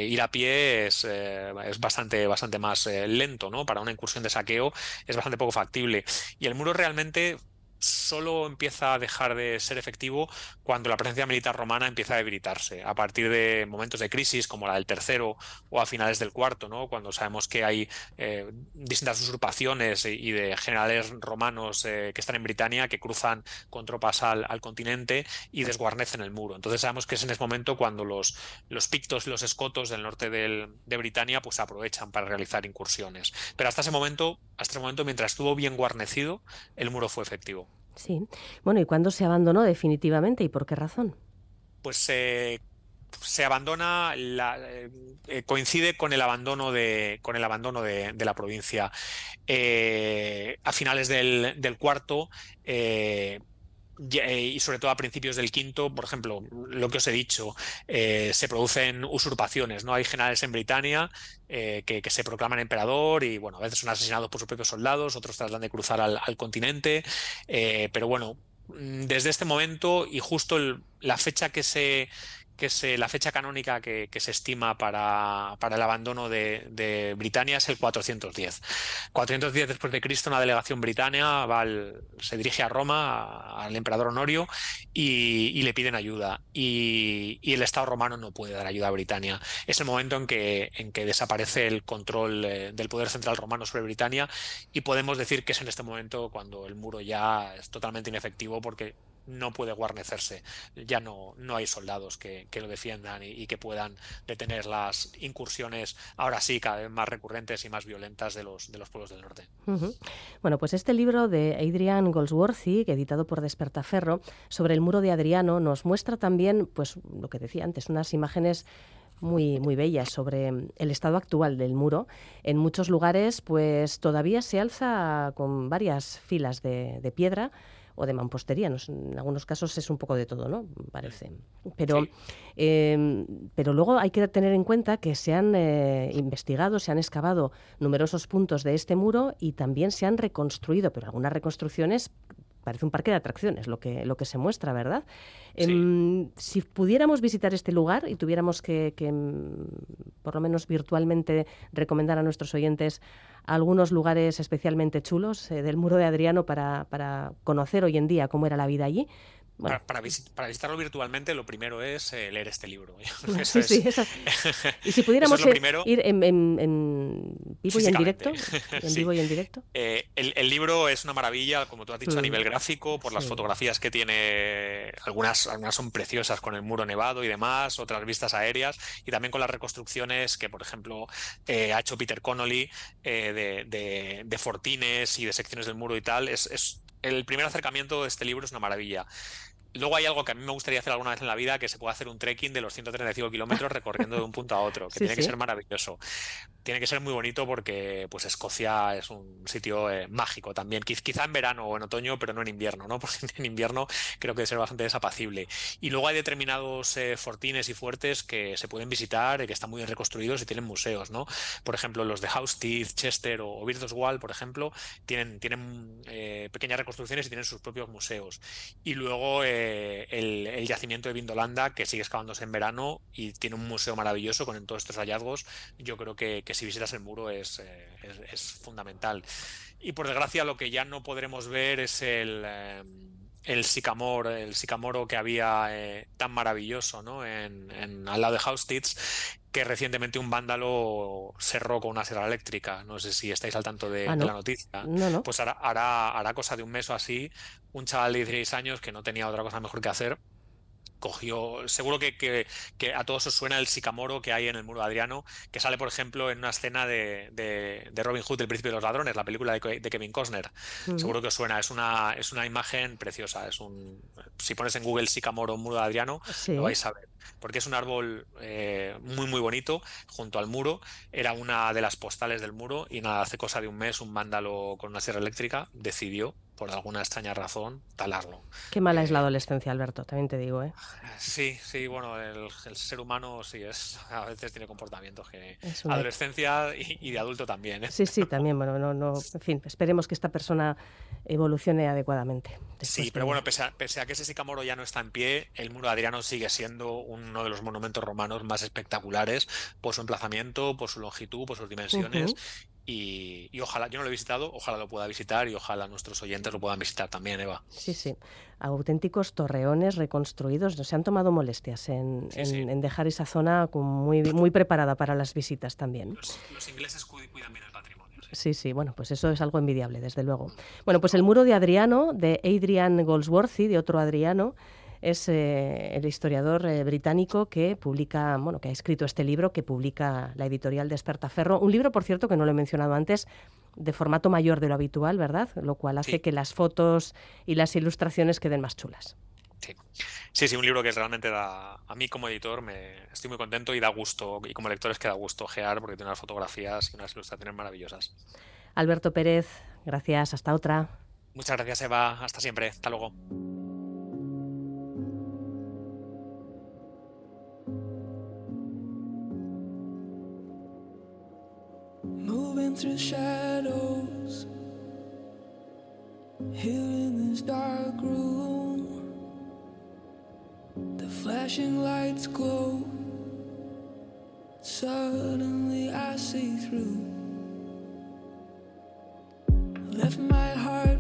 ir a pie es, es bastante bastante más lento no para una incursión de saqueo es bastante poco factible. Y el muro realmente solo empieza a dejar de ser efectivo cuando la presencia militar romana empieza a debilitarse, a partir de momentos de crisis como la del tercero o a finales del cuarto, ¿no? cuando sabemos que hay eh, distintas usurpaciones y de generales romanos eh, que están en Britania que cruzan con tropas al, continente y desguarnecen el muro. Entonces sabemos que es en ese momento cuando los, los pictos y los escotos del norte de Britania pues aprovechan para realizar incursiones. Pero hasta ese momento, hasta ese momento, mientras estuvo bien guarnecido, el muro fue efectivo. Sí. Bueno, ¿y cuándo se abandonó definitivamente y por qué razón? Pues se abandona, eh, eh, coincide con el abandono de, con el abandono de, la provincia. Eh, a finales del, del cuarto, y sobre todo a principios del quinto, por ejemplo, lo que os he dicho, eh, se producen usurpaciones, ¿no? Hay generales en Britania eh, que, se proclaman emperador y, bueno, a veces son asesinados por sus propios soldados, otros tratan de cruzar al, continente, pero bueno, mm, desde este momento y justo la fecha que se que es la fecha canónica que, se estima para, el abandono de, de, Britania es el 410. 410 después de Cristo, una delegación británica se dirige a Roma, al emperador Honorio, y, le piden ayuda. Y, el Estado romano no puede dar ayuda a Britania. Es el momento en que, en que desaparece el control eh, del poder central romano sobre Britania y podemos decir que es en este momento cuando el muro ya es totalmente inefectivo porque no puede guarnecerse. Ya no, no hay soldados que, lo defiendan y, que puedan detener las incursiones, ahora sí, cada vez más recurrentes y más violentas de los, de los pueblos del norte. Bueno, pues este libro de Adrian Goldsworthy, editado por Despertaferro, sobre el muro de Adriano, nos muestra también, pues lo que decía antes, unas imágenes muy, muy bellas sobre el estado actual del muro. En muchos lugares, pues todavía se alza con varias filas de piedra o de mampostería. En algunos casos es un poco de todo, ¿no? Parece. Pero, em, pero luego hay que tener en cuenta que se han eh, investigado, se han excavado numerosos puntos de este muro y también se han reconstruido, pero algunas reconstrucciones parece un parque de atracciones lo que, lo que se muestra, ¿verdad? Em, si pudiéramos visitar este lugar y tuviéramos que, em, por lo menos virtualmente, recomendar a nuestros oyentes algunos lugares especialmente chulos eh, del muro de Adriano para, para conocer hoy en día cómo era la vida allí, para, visitarlo virtualmente, lo primero es eh, leer este libro. y si pudiéramos ir en, vivo y en directo. En vivo y en directo. Eh, el, libro es una maravilla, como tú has dicho, a mm. nivel gráfico, por las fotografías que tiene. Algunas, algunas son preciosas con el muro nevado y demás, otras vistas aéreas, y también con las reconstrucciones que, por ejemplo, eh, ha hecho Peter Connolly eh, de, de, fortines y de secciones del muro y tal. Es, es el primer acercamiento de este libro es una maravilla. Luego hay algo que a mí me gustaría hacer alguna vez en la vida, que se puede hacer un trekking de los 135 kilómetros recorriendo de un punto a otro, que tiene que ser maravilloso. Tiene que ser muy bonito porque pues Escocia es un sitio eh, mágico también, quizá en verano o en otoño, pero no en invierno, ¿no? Porque en invierno creo que debe ser bastante desapacible. Y luego hay determinados eh, fortines y fuertes que se pueden visitar, y que están muy bien reconstruidos y tienen museos, ¿no? Por ejemplo, los de Teeth, Chester o, o Wall, por ejemplo, tienen, tienen eh, pequeñas reconstrucciones y tienen sus propios museos. Y luego el, yacimiento de Vindolanda, que sigue excavándose en verano y tiene un museo maravilloso con todos estos hallazgos. Yo creo que, si visitas el muro es, eh, es, fundamental. Y por desgracia, lo que ya no podremos ver es el. Eh, el sicamoro, el sicamoro que había eh, tan maravilloso ¿no? en, al lado de Haustitz, que recientemente un vándalo cerró con una sierra eléctrica. No sé si estáis al tanto de, ah, la noticia. Pues hará, hará, hará, cosa de un mes o así, un chaval de 16 años que no tenía otra cosa mejor que hacer, cogió, seguro que, que, a todos os suena el sicamoro que hay en el muro de Adriano, que sale, por ejemplo, en una escena de, de, Robin Hood, El Príncipe de los Ladrones, la película de, Kevin Costner. Seguro que os suena, es una, es una imagen preciosa. Es un, si pones en Google sicamoro muro de Adriano, lo vais a ver. Porque es un árbol eh, muy, muy bonito, junto al muro. Era una de las postales del muro y nada, hace cosa de un mes un vándalo con una sierra eléctrica decidió por alguna extraña razón, talarlo. Qué mala es la adolescencia, Alberto, también te digo, ¿eh? Sí, sí, bueno, el, ser humano sí es, a veces tiene comportamientos que... Adolescencia y, de adulto también, ¿eh? Sí, sí, también, bueno, no, no, en fin, esperemos que esta persona evolucione adecuadamente. Sí, pero bueno, pese a, pese a, que ese sicamoro ya no está en pie, el muro de Adriano sigue siendo uno de los monumentos romanos más espectaculares por su emplazamiento, por su longitud, por sus dimensiones y, ojalá, yo no lo he visitado, ojalá lo pueda visitar y ojalá nuestros oyentes lo puedan visitar también, Eva. Sí, sí. Auténticos torreones reconstruidos. Se han tomado molestias en, dejar esa zona muy, muy preparada para las visitas también. Los, ingleses cuidan bien el patrimonio. Sí. sí, bueno, pues eso es algo envidiable, desde luego. Bueno, pues el muro de Adriano, de Adrian Goldsworthy, de otro Adriano, es eh, el historiador eh, británico que publica, bueno, que ha escrito este libro que publica la editorial Despertaferro. Un libro, por cierto, que no lo he mencionado antes, de formato mayor de lo habitual, ¿verdad? Lo cual hace que las fotos y las ilustraciones queden más chulas. Sí. sí, sí, un libro que realmente da, a mí como editor me estoy muy contento y da gusto, y como lector es que da gusto ojear porque tiene unas fotografías y unas ilustraciones maravillosas. Alberto Pérez, gracias, hasta otra. Muchas gracias Eva, hasta siempre, hasta luego. Through shadows here in this dark room. The flashing lights glow. Suddenly I see through. Left my heart.